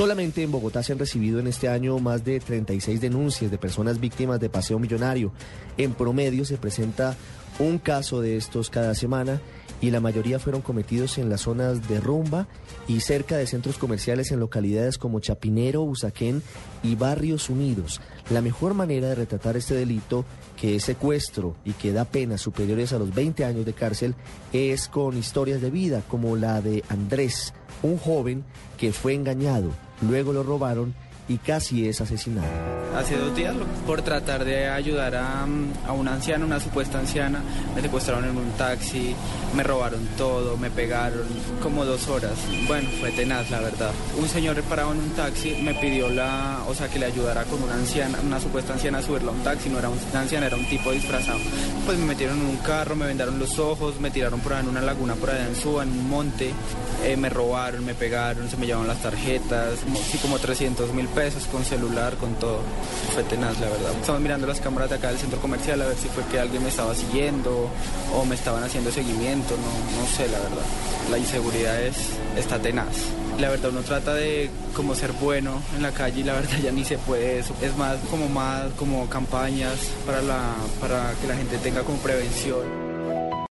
Solamente en Bogotá se han recibido en este año más de 36 denuncias de personas víctimas de paseo millonario. En promedio se presenta un caso de estos cada semana y la mayoría fueron cometidos en las zonas de rumba y cerca de centros comerciales en localidades como Chapinero, Usaquén y Barrios Unidos. La mejor manera de retratar este delito, que es secuestro y que da penas superiores a los 20 años de cárcel, es con historias de vida como la de Andrés, un joven que fue engañado, luego lo robaron y casi es asesinado. Hace dos días, por tratar de ayudar a, a, una anciana, una supuesta anciana, me secuestraron en un taxi, me robaron todo, me pegaron como dos horas. Bueno, fue tenaz, la verdad. Un señor parado en un taxi me pidió la, o sea, que le ayudara con una anciana, una supuesta anciana a subirla a un taxi, no era una anciana, era un tipo disfrazado. Pues me metieron en un carro, me vendaron los ojos, me tiraron por ahí en una laguna por allá en Suba, en un monte, eh, me robaron, me pegaron, se me llevaron las tarjetas, así como 300 mil pesos con celular, con todo. Fue tenaz, la verdad. Estamos mirando las cámaras de acá del centro comercial a ver si fue que alguien me estaba siguiendo o me estaban haciendo seguimiento, no, no sé, la verdad. La inseguridad es, está tenaz. La verdad uno trata de como ser bueno en la calle y la verdad ya ni se puede eso. Es más como más como campañas para, la, para que la gente tenga como prevención.